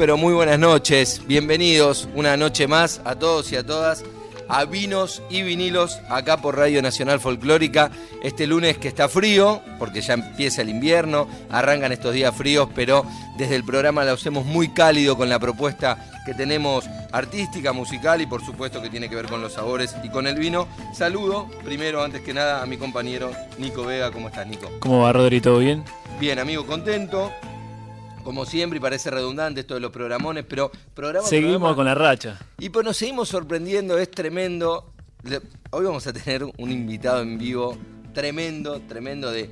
Pero muy buenas noches. Bienvenidos una noche más a todos y a todas a Vinos y Vinilos acá por Radio Nacional Folclórica. Este lunes que está frío, porque ya empieza el invierno, arrancan estos días fríos, pero desde el programa lo hacemos muy cálido con la propuesta que tenemos artística, musical y por supuesto que tiene que ver con los sabores y con el vino. Saludo primero, antes que nada, a mi compañero Nico Vega. ¿Cómo estás, Nico? ¿Cómo va, Rodri? ¿Todo bien? Bien, amigo, contento como siempre, y parece redundante esto de los programones, pero programa Seguimos con la racha. Y pues nos seguimos sorprendiendo, es tremendo. Hoy vamos a tener un invitado en vivo tremendo, tremendo de,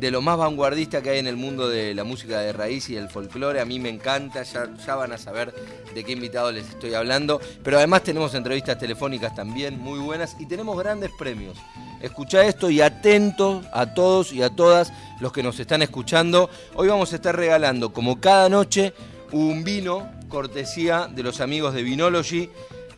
de lo más vanguardista que hay en el mundo de la música de raíz y el folclore. A mí me encanta, ya, ya van a saber de qué invitado les estoy hablando. Pero además tenemos entrevistas telefónicas también muy buenas y tenemos grandes premios. Escucha esto y atentos a todos y a todas los que nos están escuchando. Hoy vamos a estar regalando, como cada noche, un vino cortesía de los amigos de Vinology.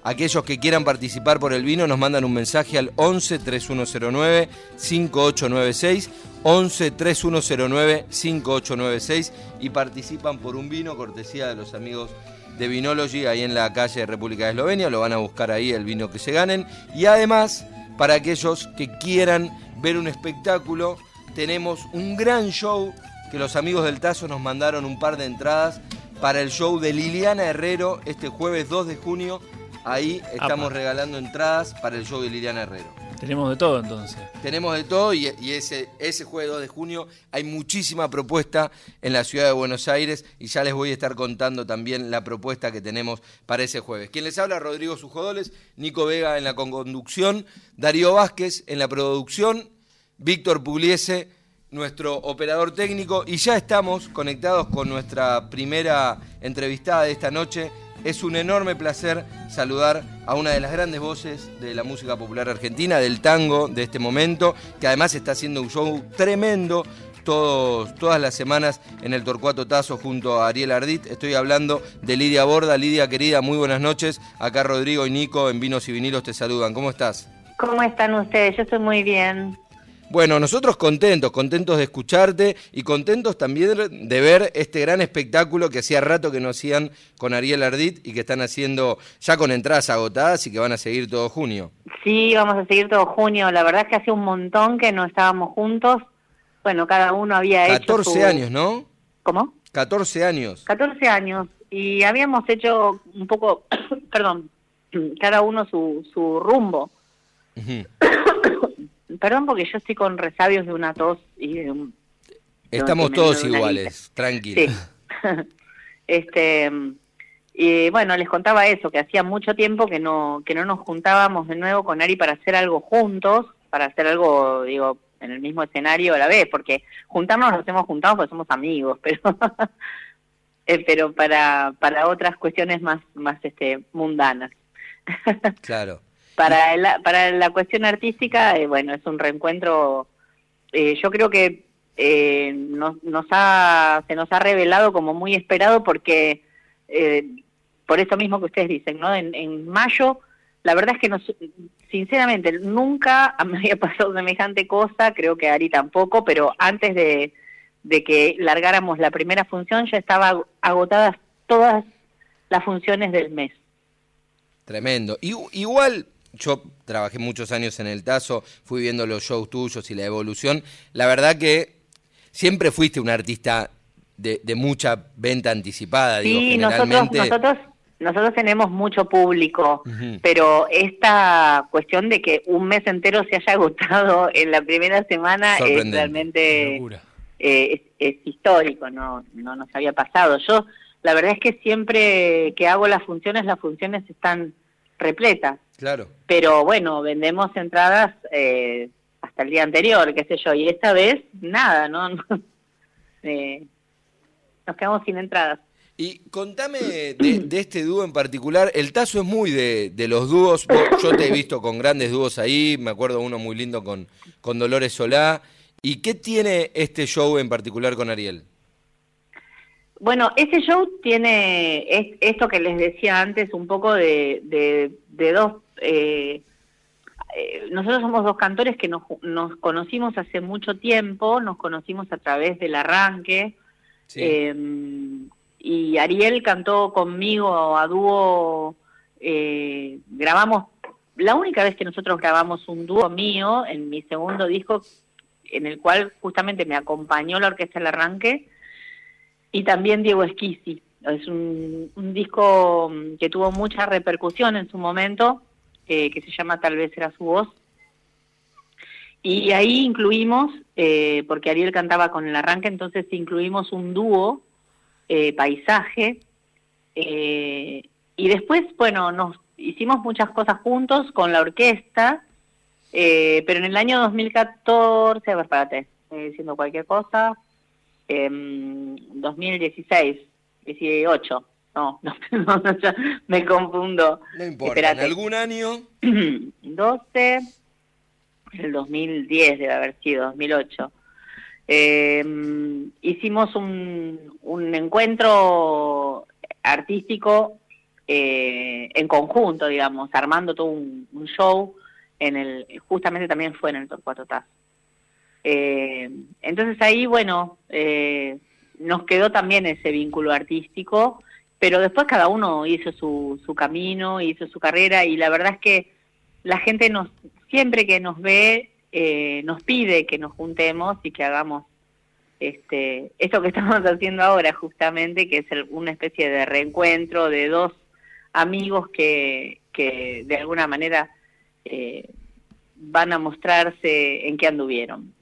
Aquellos que quieran participar por el vino nos mandan un mensaje al 11 3109 5896 11 3109 5896 y participan por un vino cortesía de los amigos de Vinology ahí en la calle República de Eslovenia. Lo van a buscar ahí el vino que se ganen. Y además para aquellos que quieran ver un espectáculo. Tenemos un gran show que los amigos del Tazo nos mandaron un par de entradas para el show de Liliana Herrero este jueves 2 de junio. Ahí estamos regalando entradas para el show de Liliana Herrero. Tenemos de todo entonces. Tenemos de todo y, ese, ese jueves 2 de junio hay muchísima propuesta en la ciudad de Buenos Aires y ya les voy a estar contando también la propuesta que tenemos para ese jueves. Quien les habla, Rodrigo Sujodoles, Nico Vega en la conducción, Darío Vázquez en la producción, Víctor Pugliese, nuestro operador técnico y ya estamos conectados con nuestra primera entrevistada de esta noche. Es un enorme placer saludar a una de las grandes voces de la música popular argentina, del tango de este momento, que además está haciendo un show tremendo todos, todas las semanas en el Torcuato Tazo junto a Ariel Ardit. Estoy hablando de Lidia Borda. Lidia querida, muy buenas noches. Acá Rodrigo y Nico en Vinos y Vinilos te saludan. ¿Cómo estás? ¿Cómo están ustedes? Yo estoy muy bien. Bueno, nosotros contentos, contentos de escucharte y contentos también de ver este gran espectáculo que hacía rato que no hacían con Ariel Ardit y que están haciendo ya con entradas agotadas y que van a seguir todo junio. Sí, vamos a seguir todo junio. La verdad es que hace un montón que no estábamos juntos. Bueno, cada uno había hecho 14 años, ¿no? ¿Cómo? 14 años. 14 años. Y habíamos hecho un poco, perdón, cada uno su, su rumbo. Perdón porque yo estoy con resabios de una tos y de un... Estamos todos iguales, tranquilos. este, y bueno, les contaba eso, que hacía mucho tiempo que no, que no nos juntábamos de nuevo con Ari para hacer algo juntos, para hacer algo, digo, en el mismo escenario a la vez, porque juntarnos nos hemos juntado porque somos amigos, pero eh, pero para, para otras cuestiones más, más este, mundanas. claro. Para la, para la cuestión artística, eh, bueno, es un reencuentro, eh, yo creo que eh, nos, ha, se nos ha revelado como muy esperado porque, por eso mismo que ustedes dicen, ¿no? En, mayo, la verdad es que nos, sinceramente nunca me había pasado semejante cosa, creo que Ari tampoco, pero antes de, de que largáramos la primera función ya estaba agotadas todas las funciones del mes. Tremendo. igual yo trabajé muchos años en el Tazo, fui viendo los shows tuyos y la evolución. La verdad que siempre fuiste un artista de, de mucha venta anticipada, digo, Sí, nosotros, generalmente. nosotros, nosotros tenemos mucho público, pero esta cuestión de que un mes entero se haya agotado en la primera semana es Sorprendente. realmente eh, es, es histórico, no, no nos había pasado. Yo, la verdad es que siempre que hago las funciones, las funciones están repletas, Claro. pero bueno, vendemos entradas eh, hasta el día anterior, qué sé yo, y esta vez nada, ¿no? Eh, nos quedamos sin entradas. Y contame de, de este dúo en particular. El Tazo es muy de, de los dúos. Yo te he visto con grandes dúos ahí. Me acuerdo uno muy lindo con, con Dolores Solá. ¿Y qué tiene este show en particular con Ariel? Bueno, ese show tiene es- esto que les decía antes, un poco de, de, de dos... eh, eh, nosotros somos dos cantores que nos, nos conocimos hace mucho tiempo, nos conocimos a través del arranque, Sí. eh, y Ariel cantó conmigo a dúo, eh, grabamos, la única vez que nosotros grabamos un dúo mío en mi segundo disco, en el cual justamente me acompañó la orquesta del arranque, y también Diego Esquisi. Es un, un disco mm, que tuvo mucha repercusión en su momento, eh, que se llama Tal vez era su voz. Y ahí incluimos, eh, porque Ariel cantaba con el arranque, entonces incluimos un dúo, eh, paisaje, y después, bueno, nos hicimos muchas cosas juntos con la orquesta, pero en el año 2014, a ver, espérate, estoy diciendo cualquier cosa, em, 2016, 18, no, no, no, ya me confundo. No importa. En algún año. 12, el 2010 debe haber sido, 2008. Eh, hicimos un, un encuentro artístico eh, en conjunto, digamos, armando todo un, un show en el, justamente también fue en el Torcuato Tazo. Eh, entonces ahí, bueno, eh, nos quedó también ese vínculo artístico, pero después cada uno hizo su, su camino, hizo su carrera y la verdad es que la gente nos siempre que nos ve eh, nos pide que nos juntemos y que hagamos este esto que estamos haciendo ahora justamente que es una especie de reencuentro de dos amigos que, que de alguna manera eh, van a mostrarse en qué anduvieron.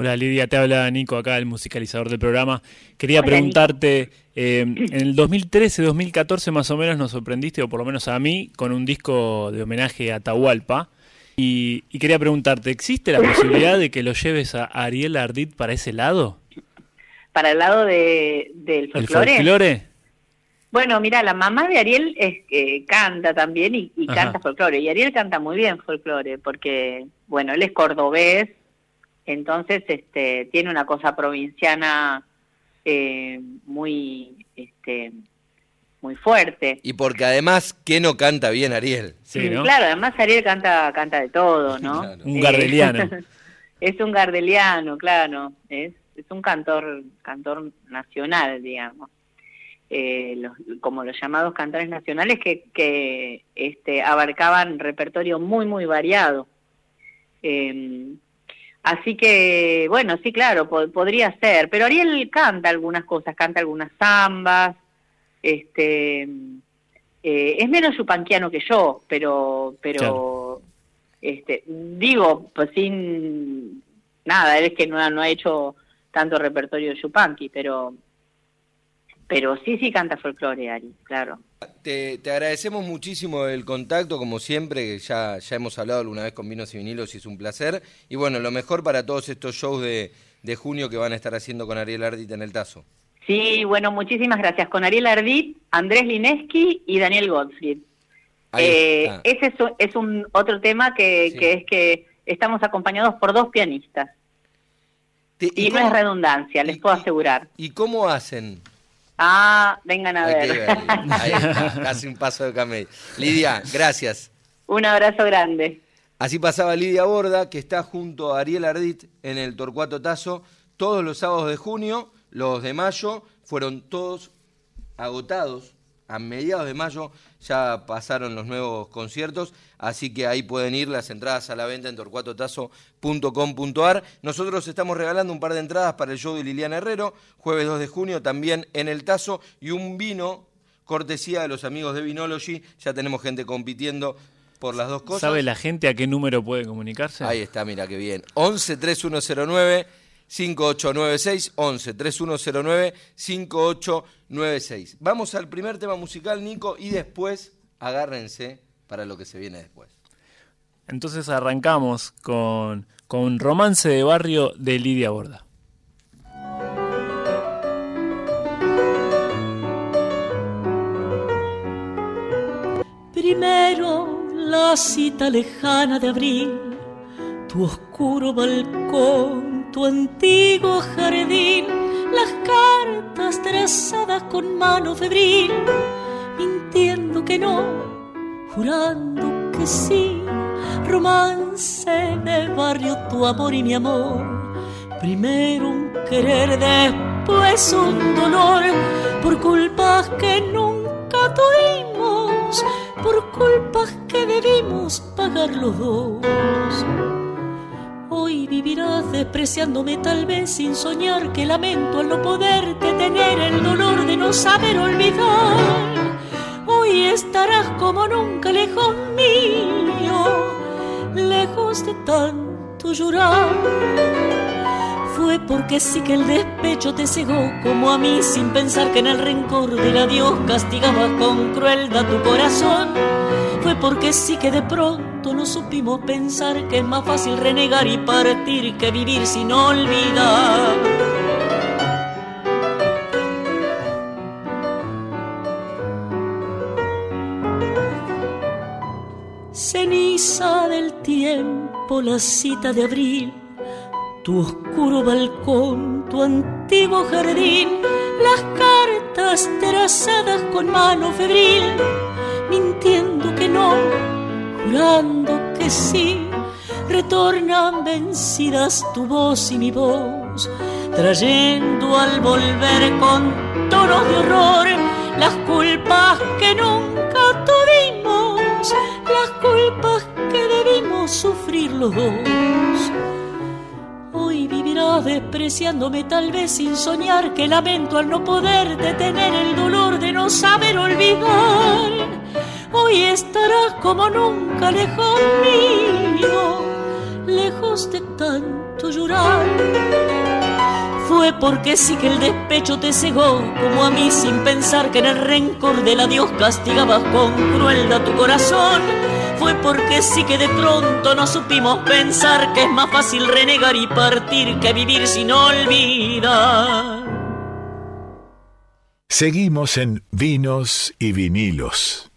Hola Lidia, te habla Nico acá, el musicalizador del programa. Quería Hola, preguntarte, eh, en el 2013-2014 más o menos nos sorprendiste, o por lo menos a mí, con un disco de homenaje a Atahualpa. Y, y quería preguntarte, ¿existe la posibilidad de que lo lleves a Ariel Ardit para ese lado? Para el lado de, del ¿El folclore. folclore? Bueno, mira, la mamá de Ariel es, eh, canta también y, y canta folclore. Y Ariel canta muy bien folclore porque, bueno, él es cordobés, entonces este, tiene una cosa provinciana eh, muy, este, muy fuerte. Y porque además, ¿qué no canta bien Ariel? Sí, ¿no? Claro, además Ariel canta, canta de todo, ¿no? Claro. Un Eh, gardeliano. es un gardeliano, claro. Es, es un cantor, cantor nacional, digamos. Eh, los, como los llamados cantores nacionales que, que este, abarcaban repertorio muy, muy variado. Eh, así que, bueno, sí, claro, po- podría ser. Pero Ariel canta algunas cosas, canta algunas zambas. Este, eh, es menos yupanquiano que yo, pero, pero este, digo, pues sin nada, él es que no ha, no ha hecho tanto repertorio de yupanqui, pero pero sí, sí canta folclore, Ari, claro. Te, te agradecemos muchísimo el contacto, como siempre, que ya, ya hemos hablado alguna vez con Vinos y Vinilos y es un placer. Y bueno, lo mejor para todos estos shows de, de junio que van a estar haciendo con Ariel Ardit en el Tazo. Sí, bueno, muchísimas gracias. Con Ariel Ardit, Andrés Lineski y Daniel Gottfried. Eh, ese es, un- es un otro tema que, Sí. que es que estamos acompañados por dos pianistas. Te- Y, no cómo- es redundancia, les y- puedo asegurar. ¿Y cómo hacen? Ah, vengan a Hay ver. Ahí está, casi un paso de camello. Lidia, gracias. un abrazo grande. Así pasaba Lidia Borda, que está junto a Ariel Ardit en el Torcuato Tazo todos los sábados de junio. Los de mayo fueron todos agotados a mediados de mayo ya pasaron los nuevos conciertos, así que ahí pueden ir las entradas a la venta en torcuatotazo.com.ar. Nosotros estamos regalando un par de entradas para el show de Liliana Herrero, jueves 2 de junio, también en el Tazo, y un vino, cortesía de los amigos de Vinology. Ya tenemos gente compitiendo por las dos cosas. ¿Sabe la gente a qué número puede comunicarse? Ahí está, mira qué bien. 11 3109 5896 11 3109 5896. Vamos al primer tema musical, Nico, y después agárrense para lo que se viene después. Entonces arrancamos con, con Romance de Barrio de Lidia Borda. Primero la cita lejana de abril, tu oscuro balcón, tu antiguo jardín, las cartas trazadas con mano febril, mintiendo que no, jurando que sí, romance de barrio, tu amor y mi amor, primero un querer, después un dolor, por culpas que nunca tuvimos por culpas que debimos pagar los dos. Hoy vivirás despreciándome tal vez sin soñar que lamento al no poderte tener el dolor de no saber olvidar. Hoy estarás como nunca lejos mío, lejos de tanto llorar fue porque sí que el despecho te cegó como a mí sin pensar que en el rencor del adiós castigaba con crueldad tu corazón. Fue porque sí que de pronto no supimos pensar que es más fácil renegar y partir que vivir sin olvidar. Ceniza del tiempo, la cita de abril tu oscuro balcón, tu antiguo jardín, las cartas trazadas con mano febril, mintiendo que no, jurando que sí, retornan vencidas tu voz y mi voz, trayendo al volver con tonos de horror las culpas que nunca tuvimos, las culpas que debimos sufrir los dos Despreciándome tal vez sin soñar que lamento al no poder detener el dolor de no saber olvidar. Hoy estarás como nunca lejos mío, lejos de tanto llorar. Fue porque sí que el despecho te cegó, como a mí sin pensar que en el rencor del adiós castigabas con crueldad tu corazón fue porque sí que de pronto no supimos pensar que es más fácil renegar y partir que vivir sin olvidar. Seguimos en Vinos y Vinilos.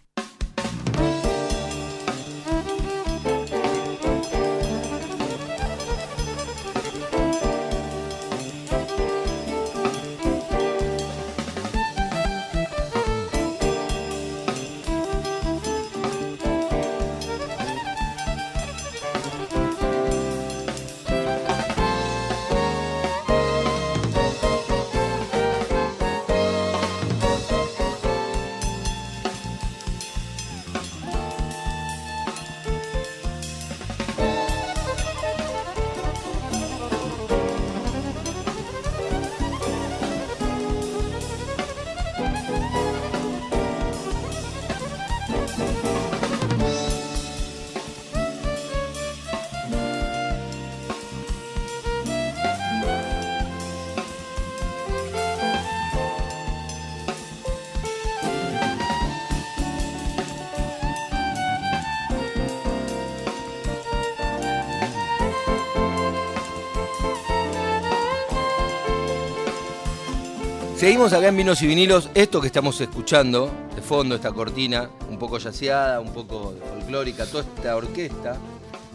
Seguimos acá en Vinos y Vinilos. Esto que estamos escuchando, de fondo, esta cortina, un poco yaceada, un poco folclórica, toda esta orquesta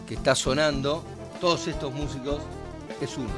que está sonando, todos estos músicos, es uno.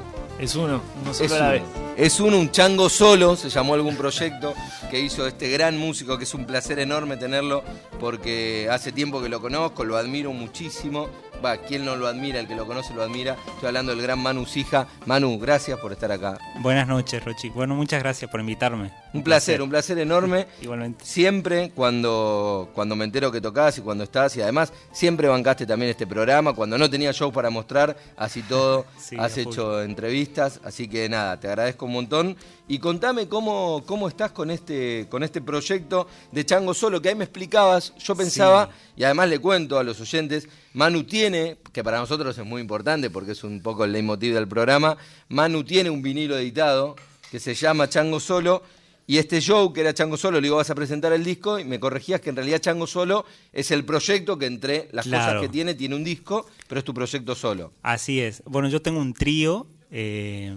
Es uno, no solo Es la uno. vez. Es uno, un chango solo, se llamó algún proyecto que hizo este gran músico, que es un placer enorme tenerlo, porque hace tiempo que lo conozco, lo admiro muchísimo, va, quien no lo admira, el que lo conoce lo admira. Estoy hablando del gran Manu Sija. Manu, gracias por estar acá. Buenas noches, Rochi. Bueno, muchas gracias por invitarme. Un placer, un placer enorme. Igualmente. Siempre cuando, cuando me entero que tocás y cuando estás, y además siempre bancaste también este programa. Cuando no tenía show para mostrar, así todo, Sí, has hecho entrevistas. Así que nada, te agradezco un montón. Y contame cómo, cómo estás con este, con este proyecto de Chango Solo, que ahí me explicabas. Yo pensaba, y además le cuento a los oyentes, Manu tiene, que para nosotros es muy importante porque es un poco el leitmotiv del programa, Manu tiene un vinilo editado que se llama Chango Solo. Y este show, que era Chango Solo, le digo, vas a presentar el disco, y me corregías que en realidad Chango Solo es el proyecto que entre las cosas que tiene, tiene un disco, pero es tu proyecto solo. Así es. Bueno, yo tengo un trío eh,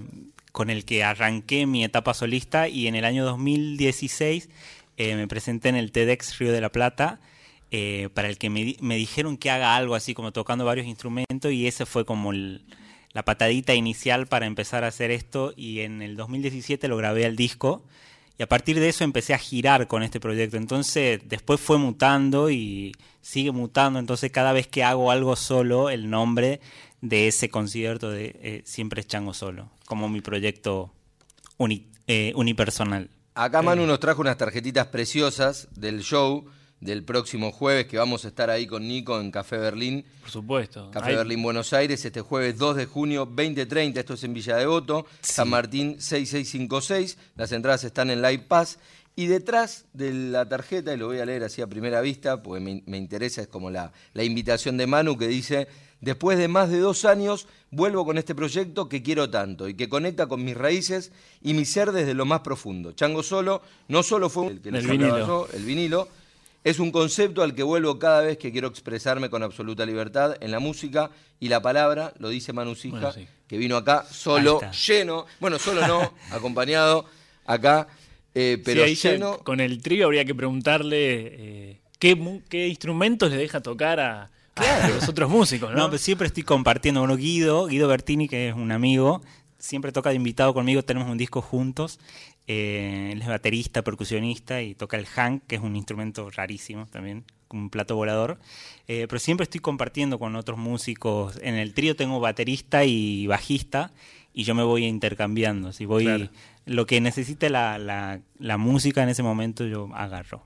con el que arranqué mi etapa solista y en el año 2016 eh, me presenté en el TEDx Río de la Plata eh, para el que me, di- me dijeron que haga algo así como tocando varios instrumentos y ese fue como el- la patadita inicial para empezar a hacer esto y en el 2017 lo grabé al disco y a partir de eso empecé a girar con este proyecto. Entonces después fue mutando y sigue mutando. Entonces cada vez que hago algo solo, el nombre de ese concierto de eh, siempre es Chango Solo, como mi proyecto uni- eh, unipersonal. Acá Manu nos trajo unas tarjetitas preciosas del show del próximo jueves, que vamos a estar ahí con Nico en Café Berlín. Por supuesto. Café Hay- Berlín Buenos Aires, este jueves 2 de junio, 2030, esto es en Villa Devoto, San Martín 6656, las entradas están en Live Pass, y detrás de la tarjeta, y lo voy a leer así a primera vista, porque me, me interesa, es como la, la invitación de Manu que dice, después de más de dos años, vuelvo con este proyecto que quiero tanto, y que conecta con mis raíces y mi ser desde lo más profundo. Chango Solo no solo fue el que les El vinilo. el vinilo, es un concepto al que vuelvo cada vez que quiero expresarme con absoluta libertad en la música y la palabra, lo dice Manu Bueno, sí. que vino acá solo, lleno, bueno, solo no, acompañado acá, eh, pero Sí, ahí ya lleno. con el trío habría que preguntarle eh, ¿qué, instrumentos le deja tocar a, a los otros músicos, ¿no? No, pero siempre estoy compartiendo. Bueno, Guido, Guido Bertini, que es un amigo, siempre toca de invitado conmigo, tenemos un disco juntos. Eh, él es baterista, percusionista y toca el hank, que es un instrumento rarísimo también, como un plato volador. Eh, pero siempre estoy compartiendo con otros músicos. En el trío tengo baterista y bajista y yo me voy intercambiando. Si voy, Claro. lo que necesite la, la, la música en ese momento yo agarro.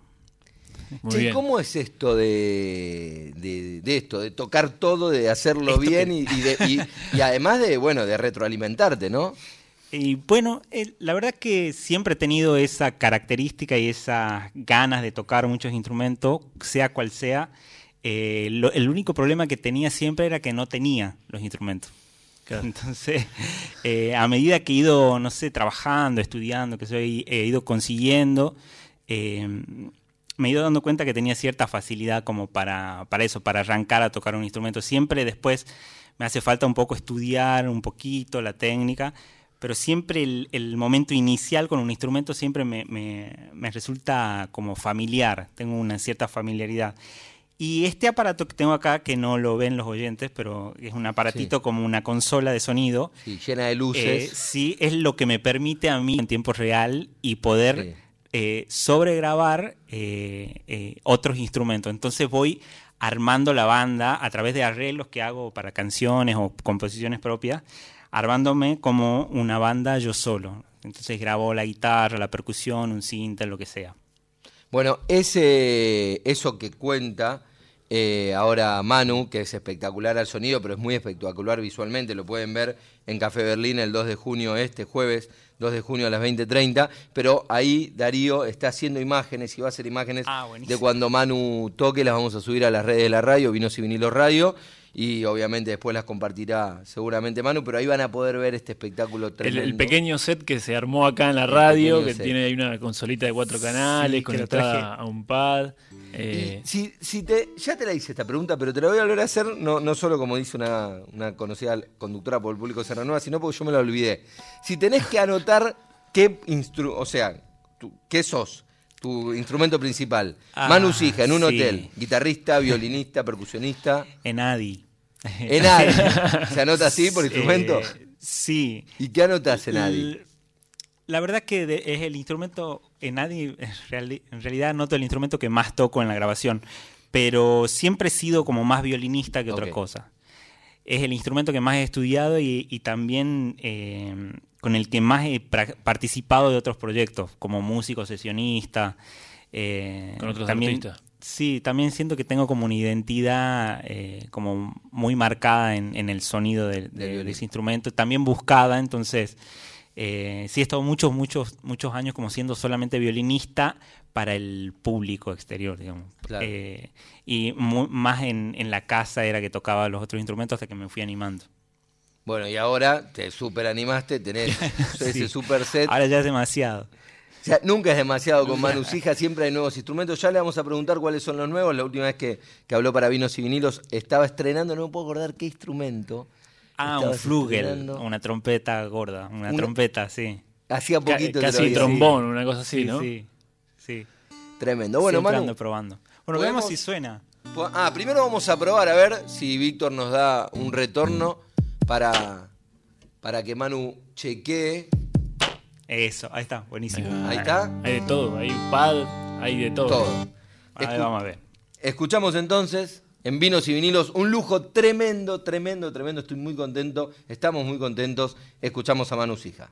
Muy bien. ¿Cómo es esto de, de- de esto, de tocar todo, de hacerlo Esto bien que- y, y de- y- y además de, bueno, de retroalimentarte, ¿no? Y bueno, eh, la verdad que siempre he tenido esa característica y esas ganas de tocar muchos instrumentos, sea cual sea. Eh, lo- el único problema que tenía siempre era que no tenía los instrumentos. Claro. Entonces, eh, a medida que he ido, no sé, trabajando, estudiando, que soy, he ido consiguiendo, eh, me he ido dando cuenta que tenía cierta facilidad como para, para eso, para arrancar a tocar un instrumento. Siempre después me hace falta un poco estudiar un poquito la técnica, pero siempre el, el momento inicial con un instrumento siempre me, me- me resulta como familiar, tengo una cierta familiaridad. Y este aparato que tengo acá, que no lo ven los oyentes, pero es un aparatito como una consola de sonido, Sí, llena de eh, luces. sí, es lo que me permite a mí en tiempo real y poder Sí. eh, sobregrabar eh, eh, otros instrumentos. Entonces voy armando la banda a través de arreglos que hago para canciones o composiciones propias, armándome como una banda yo solo. Entonces grabo la guitarra, la percusión, un cinta, lo que sea. Bueno, ese, eso que cuenta eh, ahora Manu, que es espectacular al sonido, pero es muy espectacular visualmente, lo pueden ver en Café Berlín el 2 de junio, este jueves, 2 de junio a las 20.30, pero ahí Darío está haciendo imágenes y va a hacer imágenes Ah, de cuando Manu toque, las vamos a subir a las redes de la radio, Vinos y Vinilos Radio, y obviamente después las compartirá seguramente Manu, pero ahí van a poder ver este espectáculo El, tremendo. el pequeño set que se armó acá en la radio, que set. tiene ahí una consolita de cuatro canales, Sí, conectada traje. a un pad. eh, si, si te, ya te la hice esta pregunta, pero te la voy a volver a hacer, no, no solo como dice una, una conocida conductora por el público de Serranueva, sino porque yo me la olvidé. Si tenés que anotar qué instru o sea, qué sos, tu instrumento principal. Ah, Manu Sija, en un sí. hotel, guitarrista, violinista, percusionista. En Adi. En ADI. ¿Se anota así por instrumento? Eh, sí. ¿Y qué anotas en ADI? La verdad que de- es el instrumento, en ADI, en, reali- en realidad noto el instrumento que más toco en la grabación, pero siempre he sido como más violinista que otra cosa. es el instrumento que más he estudiado y, y también eh, con el que más he participado de otros proyectos, como músico, sesionista. eh, Con otros también, artistas. Sí, también siento que tengo como una identidad eh, como muy marcada en, en el sonido de, de- de ese instrumento, también buscada, entonces eh, sí he estado muchos, muchos, muchos años como siendo solamente violinista para el público exterior, digamos. Claro. Eh, y mu- más en, en la casa era que tocaba los otros instrumentos hasta que me fui animando. Bueno, y ahora te super animaste, tenés ese super set. Ahora ya es demasiado. O sea, nunca es demasiado con Manu Sija, siempre hay nuevos instrumentos. Ya le vamos a preguntar cuáles son los nuevos. La última vez que, que habló para Vinos y Vinilos estaba estrenando, no me puedo acordar qué instrumento. Ah, un flugel, estrenando. una trompeta gorda, una Una- trompeta, sí. Hacía poquito que lo casi trombón, una cosa así, Sí, ¿no? sí, sí. Tremendo. Bueno, Siempre Manu. ando probando. Bueno, veamos si suena. Ah, primero vamos a probar a ver si Víctor nos da un retorno para, para que Manu chequee. Eso, ahí está, buenísimo. Ahí está. Hay de todo, hay un pad, hay de todo. Todo. Ahí Escu- vamos a ver. Escuchamos entonces en Vinos y Vinilos un lujo tremendo, tremendo, tremendo. Estoy muy contento, estamos muy contentos. Escuchamos a Manu Sija.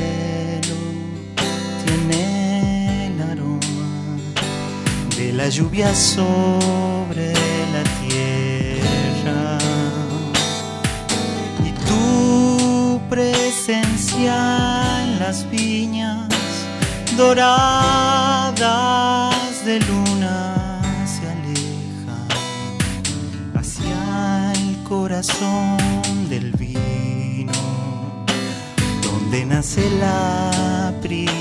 lluvia sobre la tierra. Y tu presencia en las viñas doradas de luna se aleja hacia el corazón del vino donde nace la primavera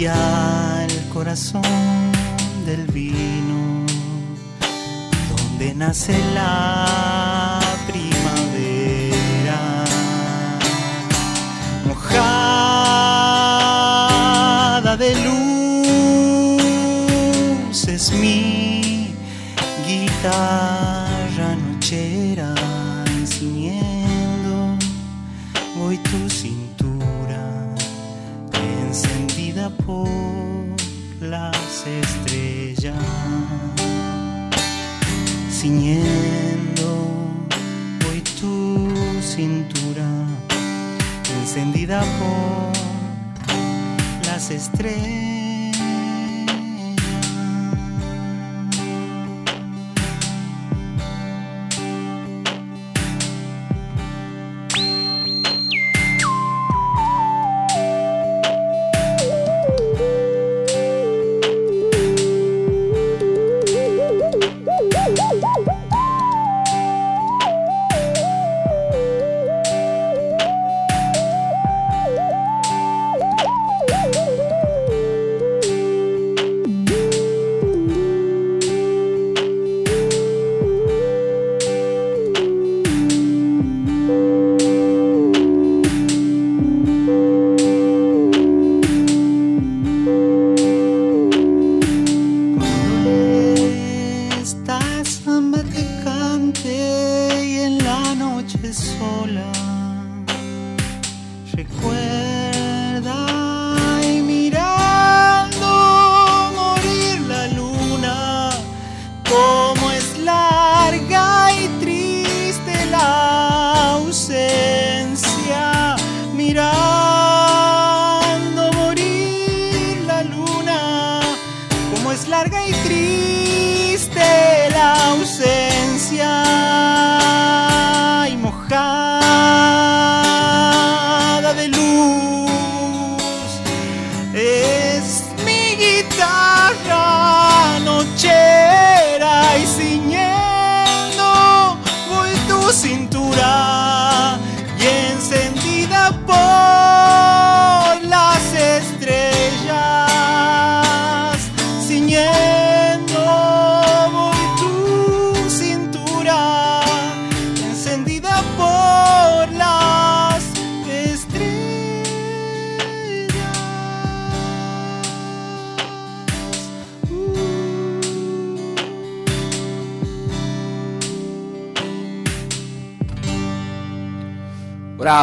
hacia el corazón del vino, donde nace la primavera. Mojada de luz es mi guitarra nochera enciñendo voy tu cintura estrellas, ciñendo hoy tu cintura, encendida por las estrellas.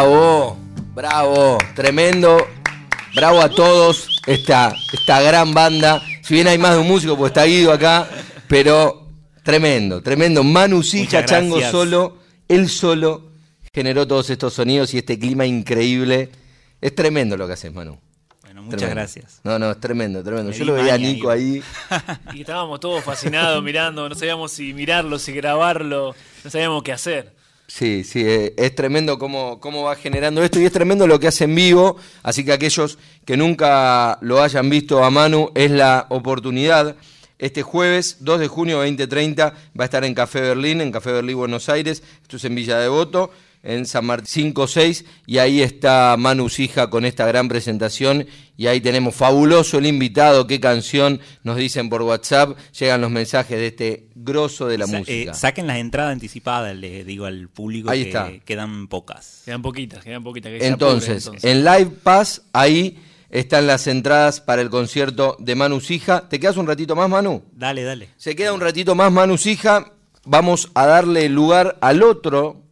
Bravo, bravo, tremendo. Bravo a todos, esta, esta gran banda. Si bien hay más de un músico, pues está Guido acá, pero tremendo, tremendo. Manu Muchas Chango solo, él solo generó todos estos sonidos y este clima increíble. Es tremendo lo que haces, Manu. Bueno, muchas Tremendo. gracias. No, no, es tremendo, tremendo. Me Yo lo veía a Nico ahí. ahí. Y estábamos todos fascinados mirando, no sabíamos si mirarlo, si grabarlo, no sabíamos qué hacer. Sí, sí, eh, es tremendo cómo, cómo va generando esto y es tremendo lo que hace en vivo, así que aquellos que nunca lo hayan visto a Manu, es la oportunidad. Este jueves 2 de junio 2030 va a estar en Café Berlín, en Café Berlín Buenos Aires, esto es en Villa Devoto, en San Martín 5-6, y ahí está Manu Sija con esta gran presentación, y ahí tenemos fabuloso el invitado, qué canción, nos dicen por WhatsApp, llegan los mensajes de este grosso de la Sa- música. eh, saquen las entradas anticipadas, le digo al público Ahí que está. quedan pocas. Quedan poquitas, quedan poquitas. que Entonces, apuren, en Live Pass, ahí están las entradas para el concierto de Manu Sija. ¿Te quedas un ratito más, Manu? Dale, dale. Se queda un ratito más Manu Sija. Vamos a darle lugar al otro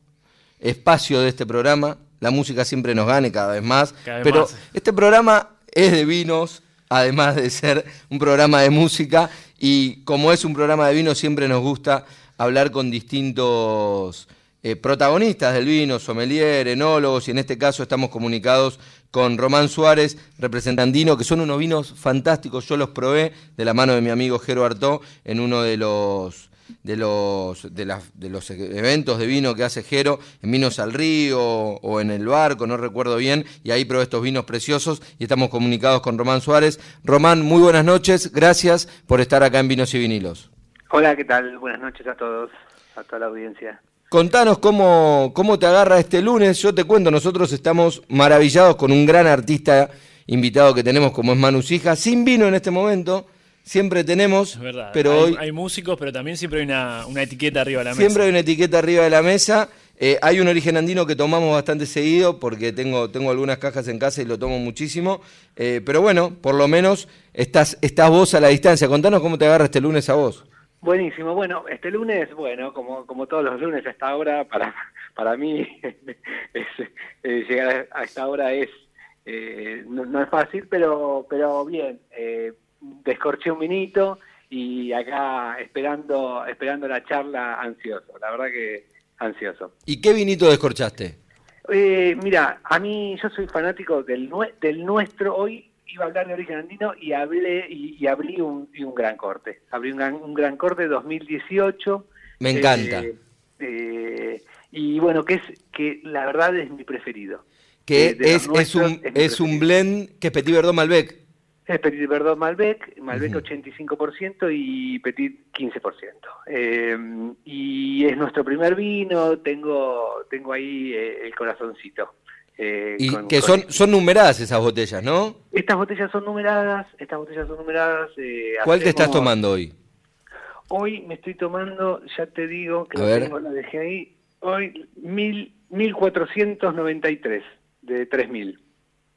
espacio de este programa. La música siempre nos gane cada vez más. Cada vez pero más. este programa es de vinos, además de ser un programa de música. Y como es un programa de vinos, siempre nos gusta hablar con distintos eh, protagonistas del vino, sommelier, enólogos, y en este caso estamos comunicados con Román Suárez, representandino, que son unos vinos fantásticos. Yo los probé de la mano de mi amigo Jero Artó en uno de los de los de, las- de los eventos de vino que hace Jero, en Vinos al Río o en el barco, no recuerdo bien, y ahí probé estos vinos preciosos y estamos comunicados con Román Suárez. Román, muy buenas noches, gracias por estar acá en Vinos y Vinilos. Hola, ¿qué tal? Buenas noches a todos, a toda la audiencia. Contanos cómo, cómo te agarra este lunes. Yo te cuento, nosotros estamos maravillados con un gran artista invitado que tenemos como es Manu Sija, sin vino en este momento. Siempre tenemos, Es verdad. pero hay, hoy hay músicos, pero también siempre hay una, una etiqueta arriba de la siempre hay mesa. una etiqueta arriba de la mesa. Eh, hay un origen andino que tomamos bastante seguido porque tengo, tengo algunas cajas en casa y lo tomo muchísimo. Eh, pero bueno, por lo menos estás, estás vos a la distancia. Contanos cómo te agarra este lunes a vos. Buenísimo. Bueno, este lunes, bueno, como, como todos los lunes a esta hora, para, para mí es, eh, llegar a esta hora es eh, no, no es fácil, pero pero bien. Eh, descorché un vinito y acá esperando esperando la charla ansioso. La verdad que ansioso. ¿Y qué vinito descorchaste? Eh, mira, a mí yo soy fanático del, nue- del nuestro. Hoy iba a hablar de origen andino y hablé y, y abrí un, y un gran corte. Abrí un gran, un gran corte 2018. Me encanta. Eh, eh, y bueno, que es que la verdad es mi preferido. Que Eh, es, es un, es un blend que es Petit Verdot Malbec. Es Petit Verdot Malbec, Malbec Ujú. 85% y Petit 15%. Eh, y es nuestro primer vino, tengo tengo ahí eh, el corazoncito. eh, Y con- que son, este. son numeradas esas botellas, ¿no? Estas botellas son numeradas, estas botellas son numeradas. eh, ¿Cuál te estás tomando hoy? Hoy me estoy tomando, ya te digo que A lo ver. tengo, la dejé ahí, hoy mil, 1493 de 3000.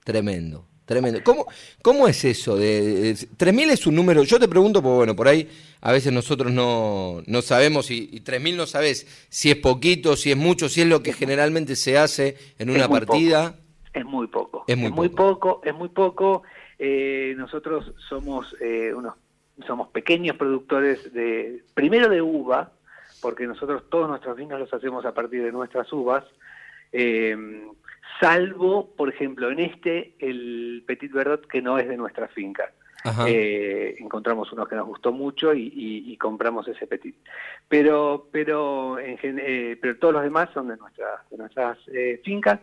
Tremendo, tremendo. ¿Cómo, cómo es eso? De, de- 3.000 es un número, yo te pregunto, porque bueno, por ahí a veces nosotros no, no sabemos y, y 3.000 no sabes si es poquito, si es mucho, si es lo que generalmente se hace en una Es partida. Es muy poco. Es muy muy poco. poco, es muy poco. Eh, nosotros somos eh, unos somos pequeños productores de primero de uva, porque nosotros todos nuestros vinos los hacemos a partir de nuestras uvas. eh, salvo, por ejemplo, en este el Petit Verdot que no es de nuestra finca. Eh, encontramos uno que nos gustó mucho y, y- y compramos ese petit. Pero, pero, en gen- eh, pero todos los demás son de nuestras, de nuestras eh, fincas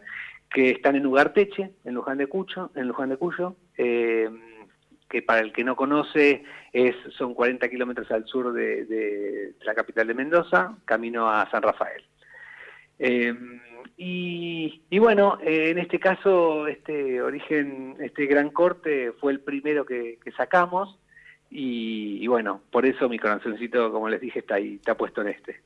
que están en Ugarteche, en Luján de Cuyo, en Luján de Cuyo. eh, que para el que no conoce es, son 40 kilómetros al sur de, de la capital de Mendoza, camino a San Rafael. Eh, y, y, bueno, eh, en este caso, este origen, este gran corte fue el primero que, que sacamos y, y, bueno, por eso mi corazoncito, como les dije, está ahí, está puesto en este.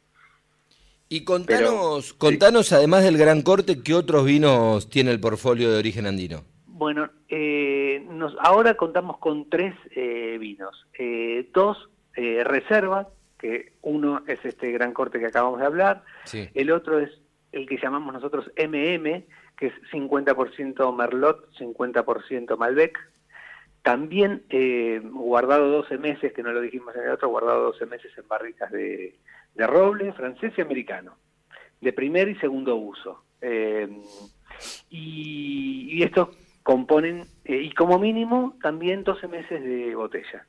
Y contanos, Pero, contanos sí. además del gran corte, ¿qué otros vinos tiene el portfolio de origen andino? Bueno, eh, nos, ahora contamos con tres eh, vinos, eh, dos reservas, que uno es este gran corte que acabamos de hablar, sí. el otro es el que llamamos nosotros MM, que es 50% Merlot, 50% Malbec. También eh, guardado 12 meses, que no lo dijimos en el otro, guardado 12 meses en barricas de, roble, francés y americano, de primer y segundo uso. Eh, y, estos componen, eh, y como mínimo, también 12 meses de botella.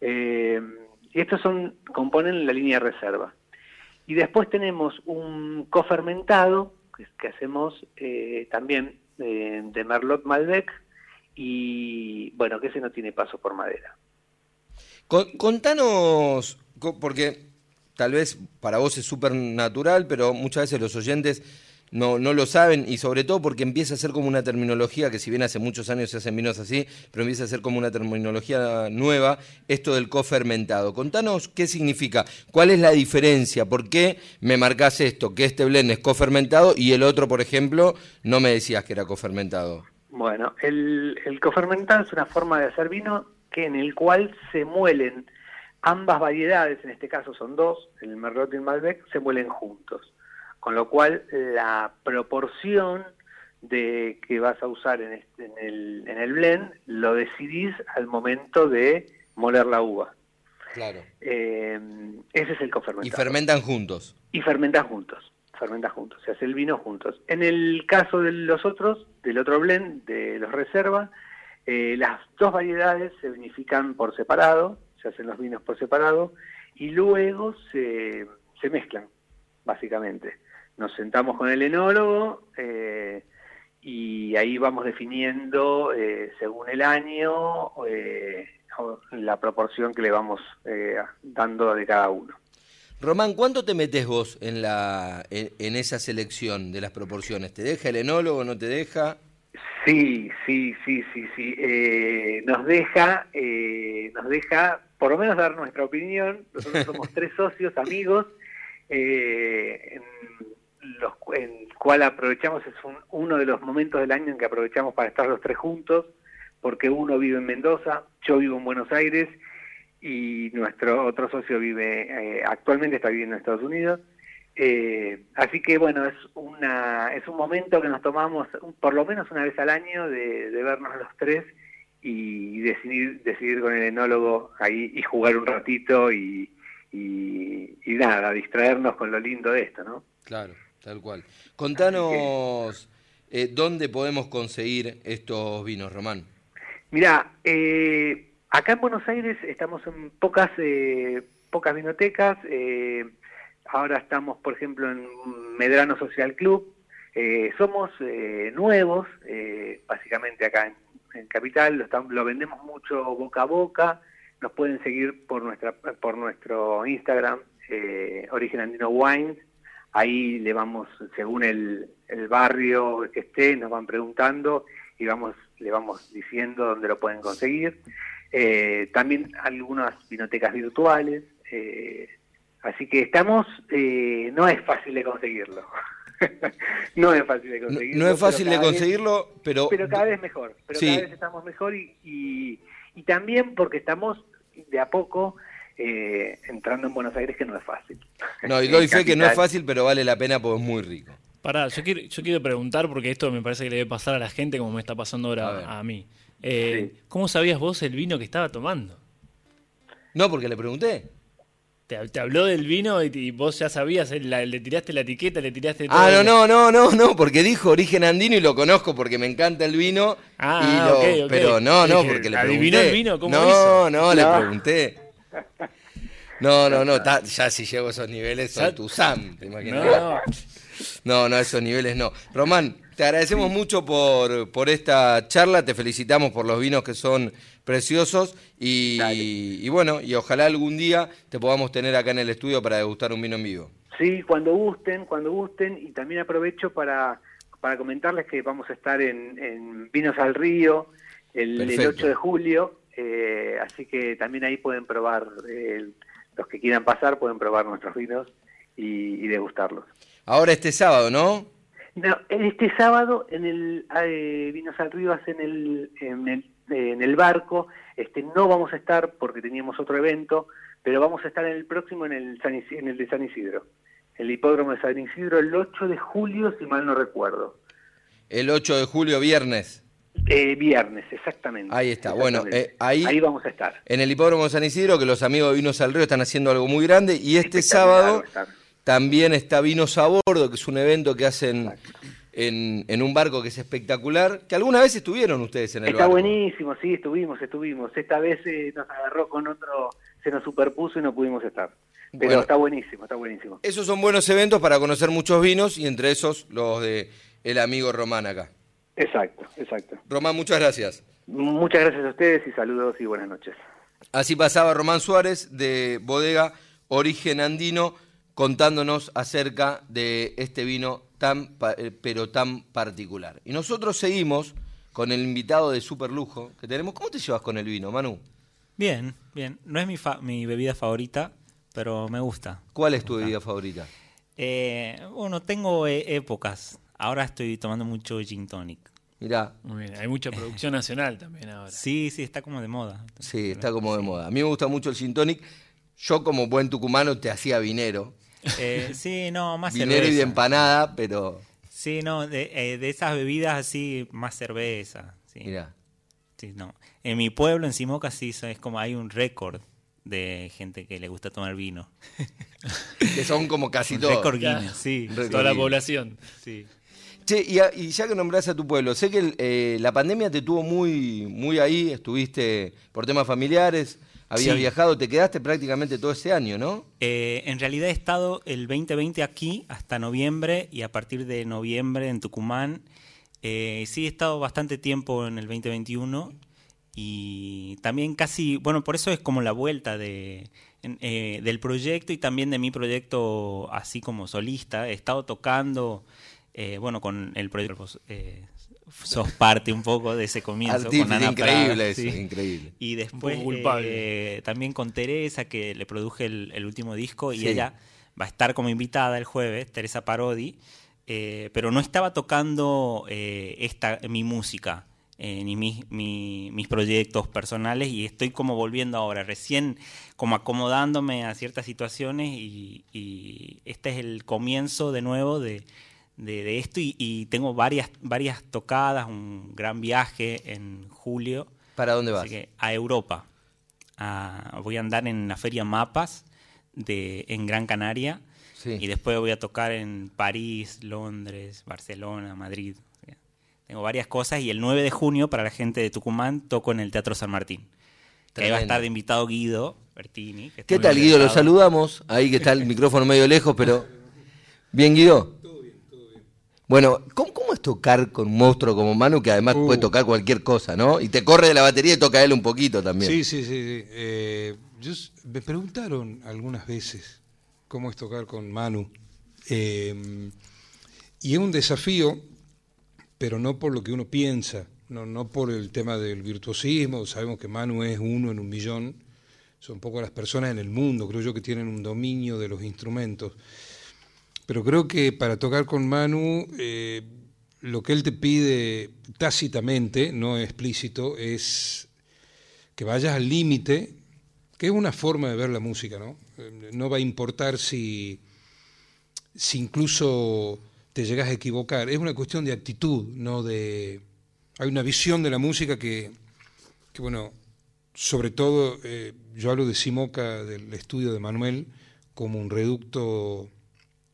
Y estos son componen la línea de reserva. Y después tenemos un cofermentado que, hacemos eh, también eh, de Merlot Malbec y bueno, que ese no tiene paso por madera. Contanos, porque tal vez para vos es súper natural, pero muchas veces los oyentes no, no lo saben y sobre todo porque empieza a ser como una terminología que si bien hace muchos años se hacen vinos así, pero empieza a ser como una terminología nueva, esto del cofermentado. Contanos qué significa, cuál es la diferencia, por qué me marcás esto, que este blend es cofermentado y el otro, por ejemplo, no me decías que era cofermentado. Bueno, el, el cofermentado es una forma de hacer vino que en el cual se muelen ambas variedades, en este caso son dos, el Merlot y el Malbec, se muelen juntos con lo cual la proporción de que vas a usar en, este, en, el, en el blend lo decidís al momento de moler la uva. Claro. Eh, ese es el cofermentado. Y fermentan juntos. Y fermentan juntos, fermentan juntos, se hace el vino juntos. En el caso de los otros, del otro blend, de los reserva, eh, las dos variedades se vinifican por separado, se hacen los vinos por separado, y luego se, se mezclan, básicamente nos sentamos con el enólogo eh, y ahí vamos definiendo eh, según el año eh, la proporción que le vamos eh, dando de cada uno. Román, ¿cuánto te metes vos en, la, en, en, esa selección de las proporciones? ¿Te deja el enólogo o no te deja? Sí, sí, sí, sí, sí. nos deja, nos deja, por lo menos dar nuestra opinión. Nosotros somos tres socios, amigos. En, los, en cual aprovechamos, es un, uno de los momentos del año en que aprovechamos para estar los tres juntos, porque uno vive en Mendoza, yo vivo en Buenos Aires y nuestro otro socio vive, eh, actualmente está viviendo en Estados Unidos. Eh, así que bueno, es una es un momento que nos tomamos por lo menos una vez al año de, vernos los tres y decidir, decidir con el enólogo ahí y jugar un ratito y nada, distraernos con lo lindo de esto, ¿no? Claro. Tal cual. Contanos eh, dónde podemos conseguir estos vinos, Román. Mira, eh, acá en Buenos Aires estamos en pocas eh, pocas vinotecas. Eh, ahora estamos, por ejemplo, en Medrano Social Club. Eh, somos nuevos, básicamente acá en, en Capital. Lo, estamos, lo vendemos mucho boca a boca. Nos pueden seguir por nuestra por nuestro Instagram, Origen Andino Wines ahí le vamos, según el, el, barrio que esté, nos van preguntando y vamos le vamos diciendo dónde lo pueden conseguir. Eh, también algunas vinotecas virtuales. Eh, así que estamos, eh, no es fácil de conseguirlo. no es fácil de conseguirlo. No, no es fácil de conseguirlo, vez, pero... Pero cada vez mejor. Pero sí. cada vez estamos mejor y, y, y también porque estamos de a poco eh, entrando en Buenos Aires que no es fácil. No, y doy fe que no es fácil, pero vale la pena porque es muy rico. Pará, yo quiero, yo quiero preguntar, porque esto me parece que le debe pasar a la gente como me está pasando ahora a, a mí. Eh, sí. ¿Cómo sabías vos el vino que estaba tomando? No, porque le pregunté. Te, te habló del vino y, y vos ya sabías, la, le tiraste la etiqueta, le tiraste todo. Ah, no, no, no, no, no, porque dijo origen andino y lo conozco porque me encanta el vino. Ah, y lo, okay, okay. Pero no, no, porque le pregunté. ¿Adivinó el vino? ¿Cómo no, hizo? no, no, le pregunté. No, no, no, ta, ya si llego a esos niveles soy tu Sam, ¿te imaginas? No, no. no, no, esos niveles no. Román, Te agradecemos mucho por, por esta charla, te felicitamos por los vinos que son preciosos y, y bueno, y ojalá algún día te podamos tener acá en el estudio para degustar un vino en vivo. Sí, cuando gusten, cuando gusten, y también aprovecho para, para comentarles que vamos a estar en, en Vinos al Río el, el Perfecto. 8 de julio, eh, así que también ahí pueden probar, eh, los que quieran pasar pueden probar nuestros vinos y, y degustarlos. Ahora este sábado, ¿no? No, este sábado en el eh, Vinos al Río el, en el en el barco, este no vamos a estar porque teníamos otro evento, pero vamos a estar en el próximo en el San Isi- en el de San Isidro, el hipódromo de San Isidro el 8 de julio, si mal no recuerdo. El 8 de julio, viernes. Eh, viernes, exactamente. Ahí está. Bueno, eh, ahí- ahí vamos a estar. En el hipódromo de San Isidro, que los amigos de Vinos al Río están haciendo algo muy grande. Y este sábado también está Vinos a Bordo, que es un evento que hacen en, en un barco que es espectacular. Que alguna vez estuvieron ustedes en el Está barco. buenísimo, sí, estuvimos, estuvimos. Esta vez eh, nos agarró con otro, se nos superpuso y no pudimos estar. Pero Bueno. está buenísimo, está buenísimo. Esos son buenos eventos para conocer muchos vinos y entre esos los de el amigo Román acá. Exacto, exacto. Román, muchas gracias. Muchas gracias a ustedes y saludos y buenas noches. Así pasaba Román Suárez de Bodega Origen Andino contándonos acerca de este vino tan pa- eh, pero tan particular. Y nosotros seguimos con el invitado de super lujo que tenemos. ¿Cómo te llevas con el vino, Manu? Bien, bien. No es mi, fa- mi bebida favorita, pero me gusta. ¿Cuál es tu bebida favorita? Eh, bueno, tengo eh, épocas. Ahora estoy tomando mucho gin tonic. Mirá, Muy bien, hay mucha producción nacional también ahora. Sí, sí, está como de moda. sí, está como de moda. A mí me gusta mucho el gin tonic. Yo como buen tucumano te hacía vinero. Eh, sí, no, más Vinero y de empanada, pero Sí, no, de, eh, de esas bebidas así, más cerveza. Sí. mirá. Sí, no. En mi pueblo, en Simoca, sí, es como hay un récord de gente que le gusta tomar vino. Que son como casi todos. récord Guinness, sí. Toda la población. sí. Che, y, a- y ya que nombrás a tu pueblo, sé que el, eh, la pandemia te tuvo muy, muy ahí, estuviste por temas familiares, habías Sí. viajado, te quedaste prácticamente todo ese año, ¿no? Eh, en realidad he estado el 2020 aquí hasta noviembre y a partir de noviembre en Tucumán. Eh, sí, he estado bastante tiempo en el 2021 y también casi, bueno, por eso es como la vuelta de, eh, del proyecto y también de mi proyecto así como solista. He estado tocando, eh, bueno, con el proyecto, pues, eh, sos parte un poco de ese comienzo. Artífice, con Ana increíble Prada, eso, sí. increíble. Y después eh, también con Teresa, que le produje el, el último disco, y Sí. ella va a estar como invitada el jueves, Teresa Parodi, eh, pero no estaba tocando eh, esta mi música. eh, ni mis, mi- mis proyectos personales y estoy como volviendo ahora, recién como acomodándome a ciertas situaciones y, y este es el comienzo de nuevo de, de- de esto y, y tengo varias, varias tocadas, un gran viaje en julio. ¿Para dónde vas? Así que a Europa. A- voy a andar en la feria Mapas de, en Gran Canaria. Sí. Y después voy a tocar en París, Londres, Barcelona, Madrid. O sea, Tengo varias cosas. Y el 9 de junio, para la gente de Tucumán, toco en el Teatro San Martín. Que ahí va a estar de invitado Guido Bertini. que ¿Qué tal, Guido? Lo saludamos. Ahí que está el micrófono medio lejos, pero... ¿Bien, Guido? Todo bien, todo bien. Bueno, ¿cómo, cómo es tocar con un monstruo como Manu, que además Uh. puede tocar cualquier cosa, ¿no? Y te corre de la batería y toca él un poquito también. Sí, sí, sí. sí. Eh, yo me preguntaron algunas veces cómo es tocar con Manu. Eh, y es un desafío, pero no por lo que uno piensa, no, no por el tema del virtuosismo. Sabemos que Manu es uno en un millón. Son pocas las personas en el mundo, creo yo, que tienen un dominio de los instrumentos. Pero creo que para tocar con Manu, eh, lo que él te pide tácitamente, no explícito, es que vayas al límite, que es una forma de ver la música, ¿no? Eh, No va a importar si, si incluso te llegas a equivocar, es una cuestión de actitud, no de... Hay una visión de la música que, que bueno, sobre todo, eh, yo hablo de Simoca, del estudio de Manuel, como un reducto